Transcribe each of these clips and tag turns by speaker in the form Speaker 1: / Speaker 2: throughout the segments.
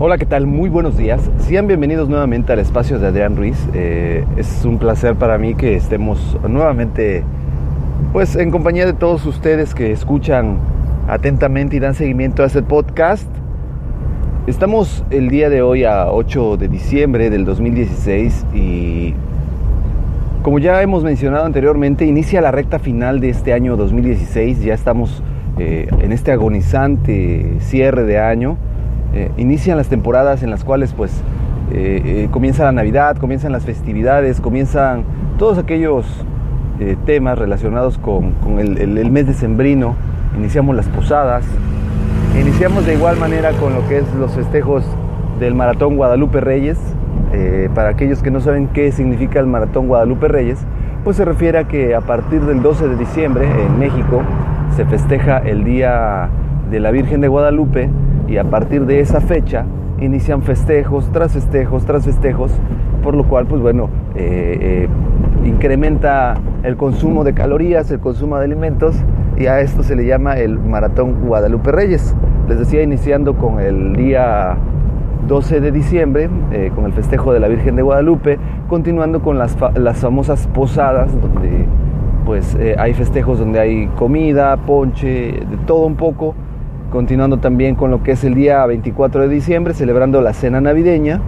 Speaker 1: Hola, ¿qué tal? Muy buenos días. Sean bienvenidos nuevamente al espacio de Adrián Ruiz. Eh, es un placer para mí que estemos nuevamente pues en compañía de todos ustedes que escuchan atentamente y dan seguimiento a este podcast. Estamos el día de hoy a 8 de diciembre del 2016 y como ya hemos mencionado anteriormente, inicia la recta final de este año 2016. Ya estamos eh, en este agonizante cierre de año. Eh, inician las temporadas en las cuales pues eh, eh, comienza la Navidad, comienzan las festividades, comienzan todos aquellos temas relacionados con, el, el, mes decembrino, iniciamos las posadas, iniciamos de igual manera con lo que es los festejos del Maratón Guadalupe Reyes. para aquellos que no saben qué significa el Maratón Guadalupe Reyes, pues se refiere a que a partir del 12 de diciembre en México se festeja el Día de la Virgen de Guadalupe y a partir de esa fecha inician festejos tras festejos tras festejos, por lo cual pues bueno, eh, eh, incrementa el consumo de calorías, el consumo de alimentos y a esto se le llama el Maratón Guadalupe Reyes. Les decía iniciando con el día 12 de diciembre, eh, con el festejo de la Virgen de Guadalupe, continuando con las, las famosas posadas, donde pues hay festejos donde hay comida, ponche, de todo un poco, continuando también con lo que es el día 24 de diciembre, celebrando la cena navideña,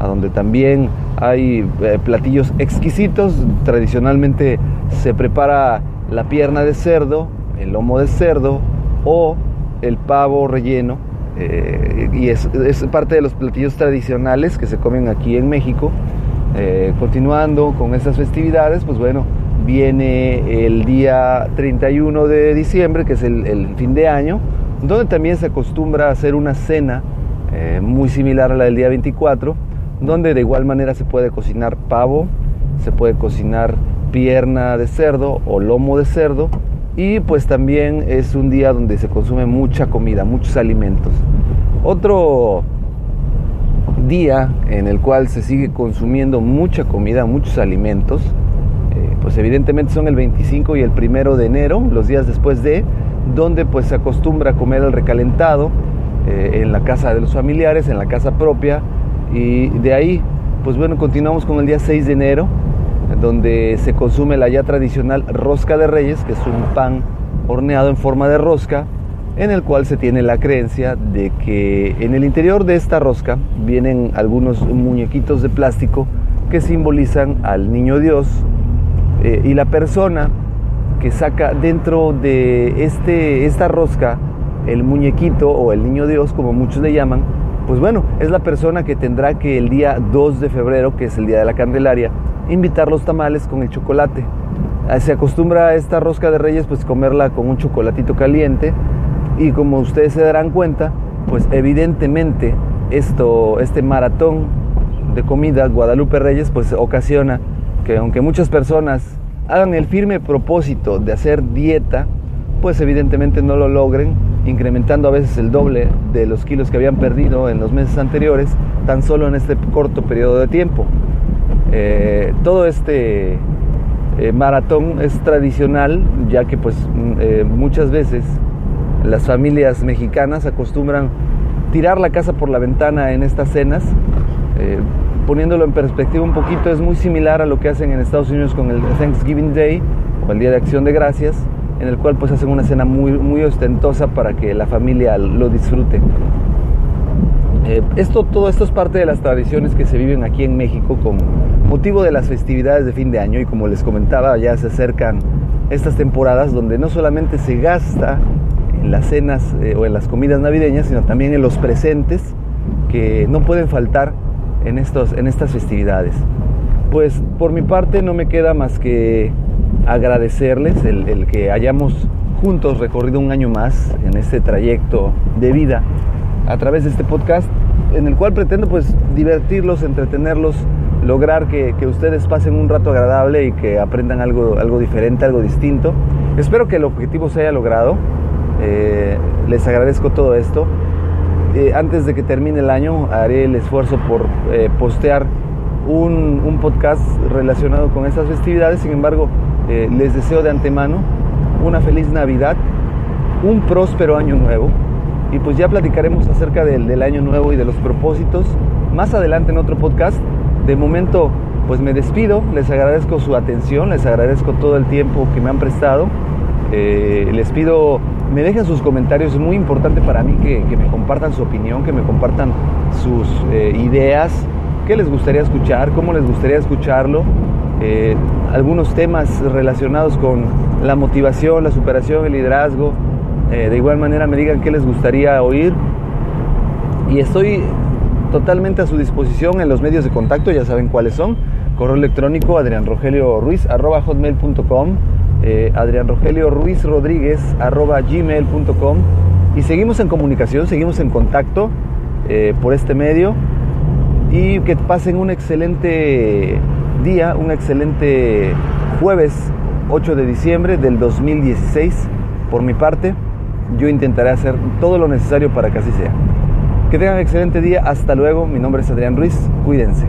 Speaker 1: a donde también hay eh, platillos exquisitos. Tradicionalmente se prepara la pierna de cerdo, el lomo de cerdo o el pavo relleno. Eh, y es, parte de los platillos tradicionales que se comen aquí en México. Eh, continuando con estas festividades, pues bueno, viene el día 31 de diciembre, que es el fin de año, donde también se acostumbra a hacer una cena eh, muy similar a la del día 24, donde de igual manera se puede cocinar pavo, se puede cocinar pierna de cerdo o lomo de cerdo y pues también es un día donde se consume mucha comida, muchos alimentos. Otro día en el cual se sigue consumiendo mucha comida, muchos alimentos, eh, pues evidentemente son el 25 y el 1 de enero, los días después de, donde pues se acostumbra a comer el recalentado eh, en la casa de los familiares, en la casa propia y de ahí pues bueno continuamos con el día 6 de enero donde se consume la ya tradicional rosca de reyes que es un pan horneado en forma de rosca en el cual se tiene la creencia de que en el interior de esta rosca vienen algunos muñequitos de plástico que simbolizan al niño Dios eh, y la persona que saca dentro de este, esta rosca el muñequito o el niño Dios, como muchos le llaman, pues bueno, es la persona que tendrá que el día 2 de febrero, que es el día de la Candelaria, invitar los tamales con el chocolate. Ah, se acostumbra a esta rosca de reyes pues comerla con un chocolatito caliente y como ustedes se darán cuenta, pues evidentemente esto, este maratón de comida Guadalupe Reyes pues ocasiona que aunque muchas personas hagan el firme propósito de hacer dieta, pues evidentemente no lo logren, incrementando a veces el doble de los kilos que habían perdido en los meses anteriores, tan solo en este corto periodo de tiempo. Eh, todo este eh, maratón es tradicional, ya que pues mm, eh, muchas veces las familias mexicanas acostumbran tirar la casa por la ventana en estas cenas poniéndolo en perspectiva un poquito, es muy similar a lo que hacen en Estados Unidos con el Thanksgiving Day o el Día de Acción de Gracias, en el cual pues hacen una cena muy, muy ostentosa para que la familia lo disfrute. Eh, esto, todo esto es parte de las tradiciones que se viven aquí en México con motivo de las festividades de fin de año y como les comentaba ya se acercan estas temporadas donde no solamente se gasta en las cenas eh, o en las comidas navideñas, sino también en los presentes que no pueden faltar en, estos, en estas festividades. Pues por mi parte no me queda más que agradecerles el, que hayamos juntos recorrido un año más en este trayecto de vida a través de este podcast en el cual pretendo pues divertirlos, entretenerlos, lograr que, ustedes pasen un rato agradable y que aprendan algo, algo diferente, algo distinto. Espero que el objetivo se haya logrado. Eh, les agradezco todo esto. Eh, antes de que termine el año haré el esfuerzo por eh, postear un, un, podcast relacionado con estas festividades. Sin embargo, les deseo de antemano una feliz Navidad, un próspero año nuevo y pues ya platicaremos acerca del, del, año nuevo y de los propósitos más adelante en otro podcast. De momento pues me despido, les agradezco su atención, les agradezco todo el tiempo que me han prestado. Eh, les pido me dejen sus comentarios, es muy importante para mí que, que me compartan su opinión, que me compartan sus eh, ideas, qué les gustaría escuchar, cómo les gustaría escucharlo, eh, algunos temas relacionados con la motivación, la superación, el liderazgo, eh, de igual manera me digan qué les gustaría oír. Y estoy totalmente a su disposición en los medios de contacto, ya saben cuáles son. Correo electrónico adrianrogelioruiz.com, eh, Rogelio Ruiz Rodríguez gmail.com y seguimos en comunicación, seguimos en contacto eh, por este medio. Y que pasen un excelente día, un excelente jueves 8 de diciembre del 2016 por mi parte yo intentaré hacer todo lo necesario para que así sea. Que tengan un excelente día, hasta luego, mi nombre es Adrián Ruiz, cuídense.